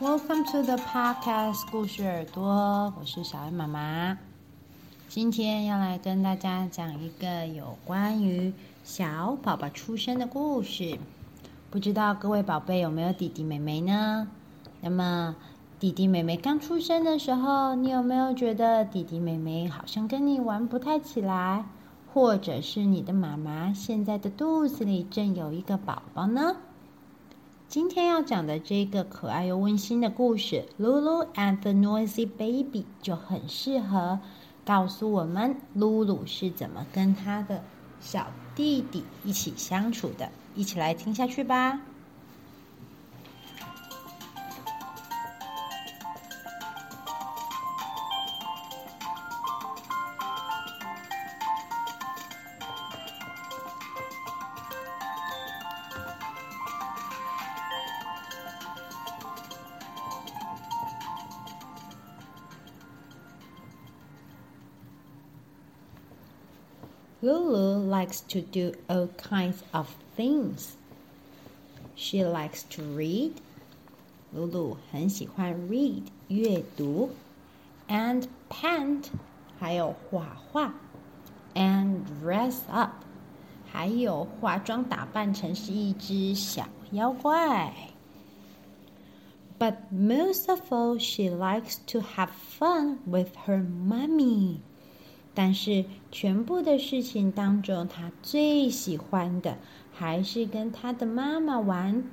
Welcome to the podcast 故事耳朵，我是小艾妈妈。今天要来跟大家讲一个有关于小宝宝出生的故事。不知道各位宝贝有没有弟弟妹妹呢？那么弟弟妹妹刚出生的时候，你有没有觉得弟弟妹妹好像跟你玩不太起来？或者是你的妈妈现在的肚子里正有一个宝宝呢？今天要讲的这个可爱又温馨的故事《Lulu and the Noisy Baby》就很适合告诉我们露露是怎么跟她的小弟弟一起相处的。一起来听下去吧。Lulu likes to do all kinds of things. She likes to read. Lulu 很喜欢 read 阅读，and paint 还有画画，and dress up 还有化妆打扮成是一只小妖怪。But most of all, she likes to have fun with her mommy. 但是，全部的事情当中，他最喜欢的还是跟他的妈妈玩。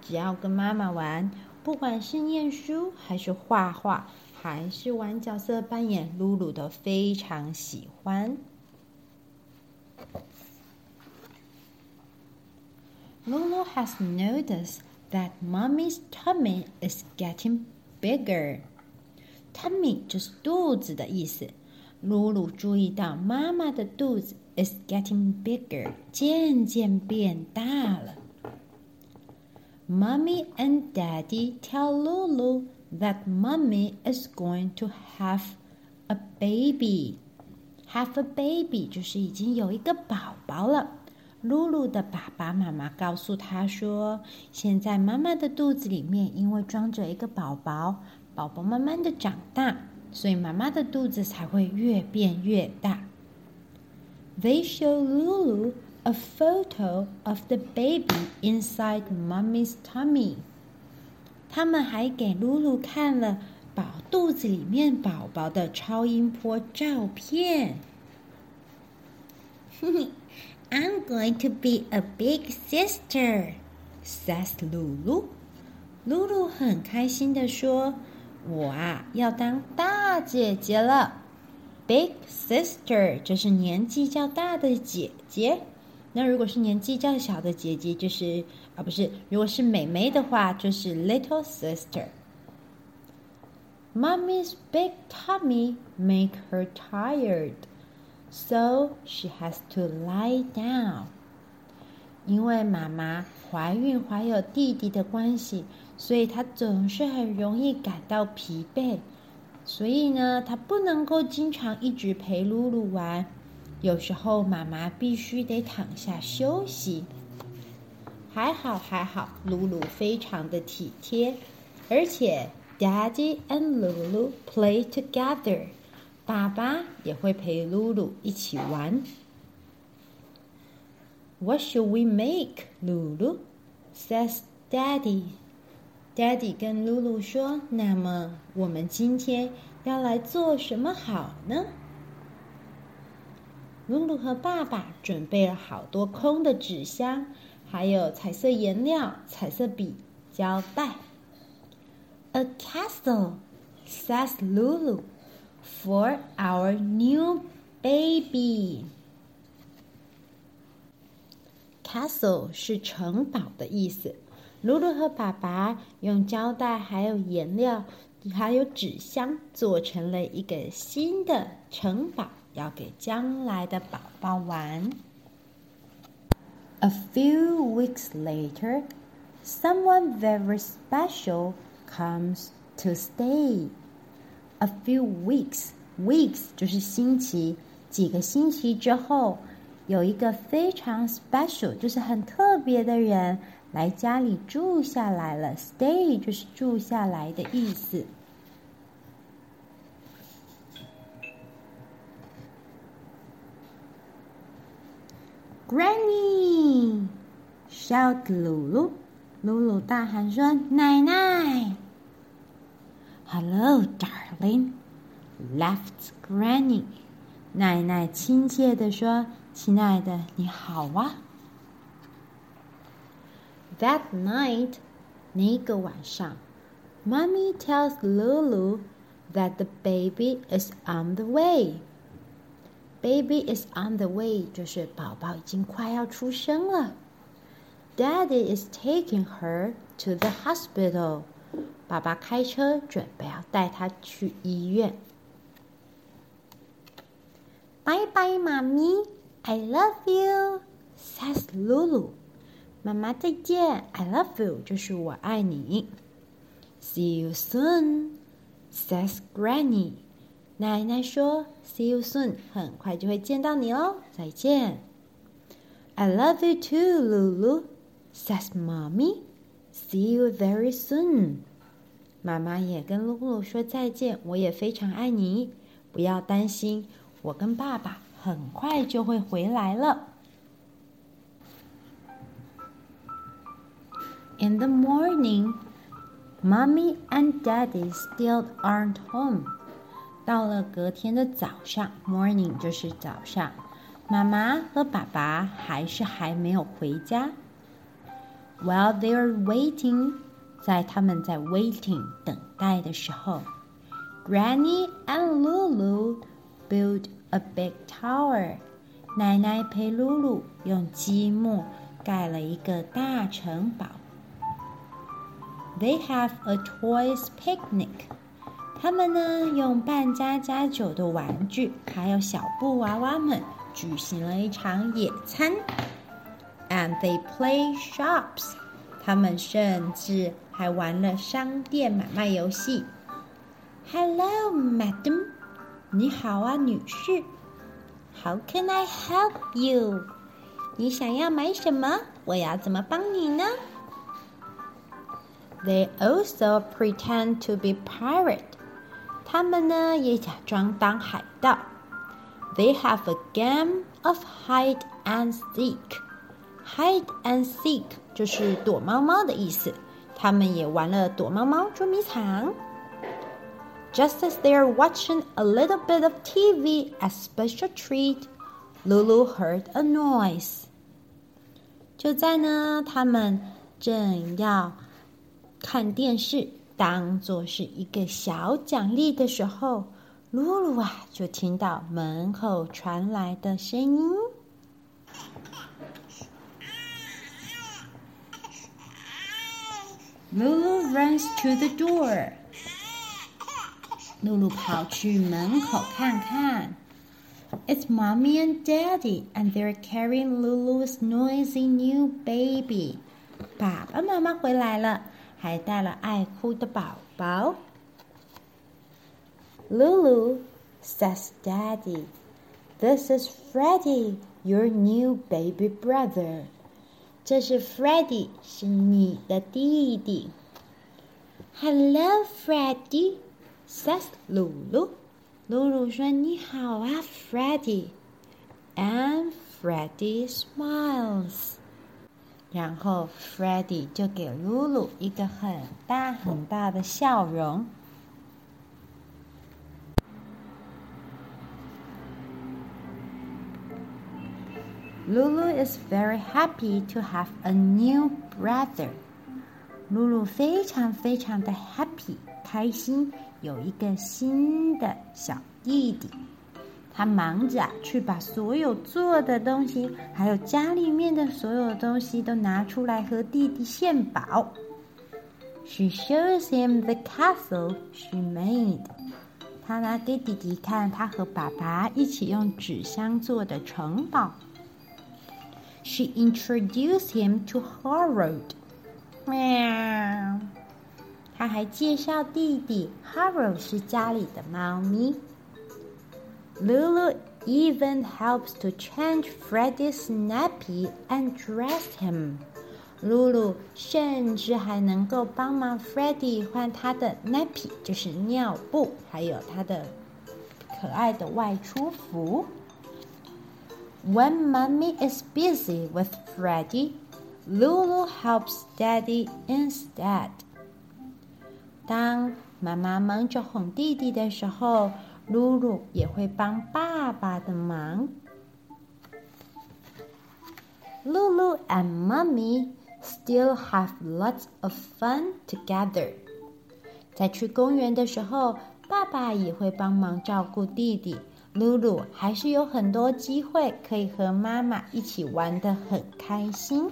只要跟妈妈玩，不管是念书，还是画画，还是玩角色扮演，露露都非常喜欢。Lulu has noticed that Mommy's tummy is getting bigger. Tummy 就是肚子的意思。露露注意到妈妈的肚子 is getting bigger，渐渐变大了。Mommy and Daddy tell Lulu that Mommy is going to have a baby. Have a baby 就是已经有一个宝宝了。露露的爸爸妈妈告诉她说，现在妈妈的肚子里面因为装着一个宝宝，宝宝慢慢的长大。所以妈妈的肚子才会越变越大。They show Lulu a photo of the baby inside Mommy's tummy。他们还给露露看了宝肚子里面宝宝的超音波照片。 I'm going to be a big sister, says Lulu。露露很开心地说。我啊，要当大 大姐姐了，Big sister 就是年纪较大的姐姐。那如果是年纪较小的姐姐，就是啊，不是，如果是妹妹的话，就是 little sister。Mommy's big tummy make her tired, so she has to lie down。因为妈妈怀孕怀有弟弟的关系。所以她总是很容易感到疲惫，所以呢，他不能够经常一直陪露露玩。有时候妈妈必须得躺下休息。还好还好，露露非常的体贴，而且 Daddy and Lulu play together，爸爸也会陪露露一起玩。What should we make, Lulu? says Daddy. Daddy 跟露露说：“那么我们今天要来做什么好呢？”露露和爸爸准备了好多空的纸箱，还有彩色颜料、彩色笔、胶带。A castle, says Lulu, for our new baby. Castle 是城堡的意思。露露和爸爸用胶带、还有颜料、还有纸箱做成了一个新的城堡，要给将来的宝宝玩。A few weeks later, someone very special comes to stay. A few weeks, weeks 就是星期，几个星期之后，有一个非常 special，就是很特别的人。来家里住下来了，stay 就是住下来的意思。Granny shout lulu lulu 大喊说：“奶奶！”Hello darling，laughed Granny，奶奶亲切地说：“亲爱的，你好啊。” That night，那个晚上，Mommy tells Lulu that the baby is on the way. Baby is on the way，就是宝宝已经快要出生了。Daddy is taking her to the hospital。爸爸开车准备要带她去医院。Bye bye，妈咪，I love you，says Lulu。 妈妈再见，I love you，就是我爱你。See you soon，says Granny。奶奶说：“See you soon，很快就会见到你喽，再见。” I love you too, Lulu，says Mommy。See you very soon。妈妈也跟露露说再见，我也非常爱你，不要担心，我跟爸爸很快就会回来了。In the morning, Mommy and Daddy still aren't home. 到了隔天的早上，morning 就是早上，妈妈和爸爸还是还没有回家。While they're waiting，在他们在 waiting 等待的时候，Granny and Lulu build a big tower。奶奶陪露露用积木盖了一个大城堡。 They have a toys picnic。他们呢，用扮家家酒的玩具，还有小布娃娃们，举行了一场野餐。And they play shops。他们甚至还玩了商店买卖游戏。Hello, madam。你好啊，女士。How can I help you？你想要买什么？我要怎么帮你呢 ？They also pretend to be pirate。他们呢也假装当海盗。They have a game of hide and seek。Hide and seek 就是躲猫猫的意思。他们也玩了躲猫猫、捉迷藏。Just as they are watching a little bit of TV as special treat, Lulu heard a noise。就在呢，他们正要。 看电视当做是一个小奖励的时候，露露啊就听到门口传来的声音。露露 runs to the door。露露跑去门口看看。It's mommy and daddy, and they're carrying Lulu's noisy new baby。爸爸妈妈回来了。 还带了爱哭的宝宝。Lulu says, "Daddy, this is Freddie, your new baby brother." 这是 Freddie，是你的弟弟。Hello, Freddie, says Lulu. Lulu 说：“你好啊，Freddie。” And Freddie smiles. 然后，Freddie 就给露露一个很大很大的笑容。Lulu is very happy to have a new brother。露露非常非常的 happy，开心，有一个新的小弟弟。 他忙着去把所有做的东西，还有家里面的所有东西都拿出来和弟弟献宝。She shows him the castle she made。他拿给弟弟看，他和爸爸一起用纸箱做的城堡。She introduced him to Harold。喵。他还介绍弟弟 Harold 是家里的猫咪。Lulu even helps to change Freddie's nappy and dress him。 露露甚至还能够帮忙 Freddie 换他的 nappy，就是尿布，还有他的可爱的外出服。When mommy is busy with Freddie, Lulu helps daddy instead. 当妈妈忙着哄弟弟的时候， 露露也会帮爸爸的忙。Lulu and mommy still have lots of fun together. 在去公园的时候，爸爸也会帮忙照顾弟弟。露露还是有很多机会可以和妈妈一起玩得很开心。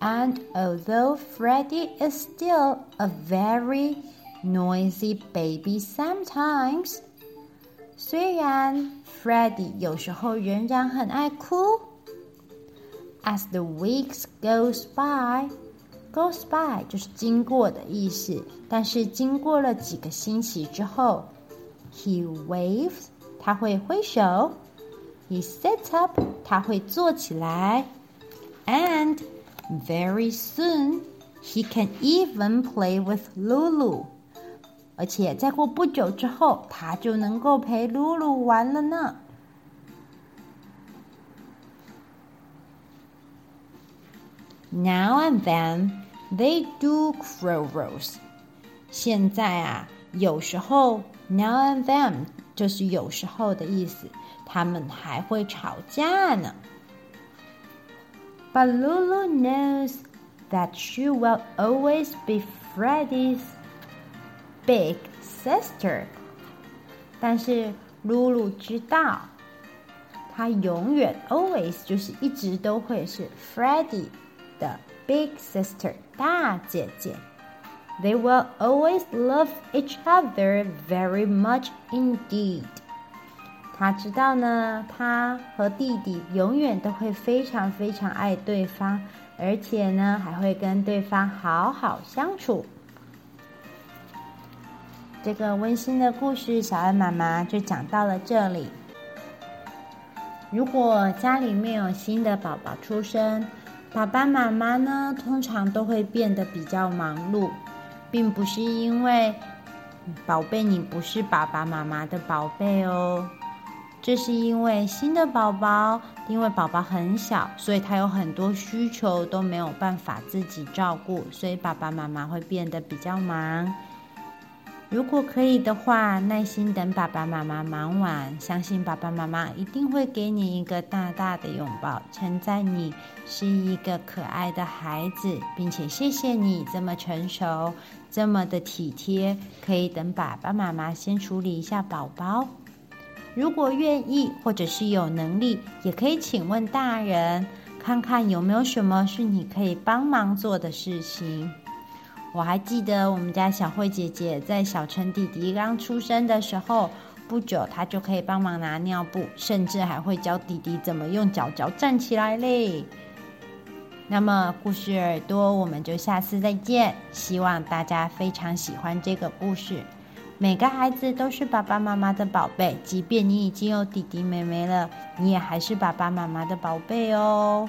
And although Freddie is still a very noisy baby sometimes，虽然 Freddie 有时候仍然很爱哭。As the weeks goes by，goes by 就是经过的意思，但是经过了几个星期之后。He waves，他会挥手。He sits up，他会坐起来。And very soon he can even play with Lulu。 而且再过不久之后，他就能够陪露露玩了呢。Now and then they do quarrels。现在啊，有时候。Now and then 就是有时候的意思，他们还会吵架呢。But Lulu knows that she will always be Freddie's big sister。但是露露知道，她永远 always 就是一直都会是 Freddie 的 big sister 大姐姐。They will always love each other very much indeed. 她知道呢，她和弟弟永远都会非常非常爱对方，而且呢，还会跟对方好好相处。这个温馨的故事，小爱妈妈就讲到了这里。如果家里面有新的宝宝出生，爸爸妈妈呢，通常都会变得比较忙碌。并不是因为宝贝你不是爸爸妈妈的宝贝哦，这是因为新的宝宝，因为宝宝很小，所以他有很多需求都没有办法自己照顾，所以爸爸妈妈会变得比较忙。如果可以的话，耐心等爸爸妈妈忙完，相信爸爸妈妈一定会给你一个大大的拥抱，称赞你是一个可爱的孩子，并且谢谢你这么成熟，这么的体贴。可以等爸爸妈妈先处理一下宝宝，如果愿意或者是有能力，也可以请问大人，看看有没有什么是你可以帮忙做的事情。我还记得我们家小慧姐姐在小陈弟弟刚出生的时候，不久她就可以帮忙拿尿布，甚至还会教弟弟怎么用脚脚站起来嘞。那么故事耳朵，我们就下次再见。希望大家非常喜欢这个故事。每个孩子都是爸爸妈妈的宝贝，即便你已经有弟弟妹妹了，你也还是爸爸妈妈的宝贝哦。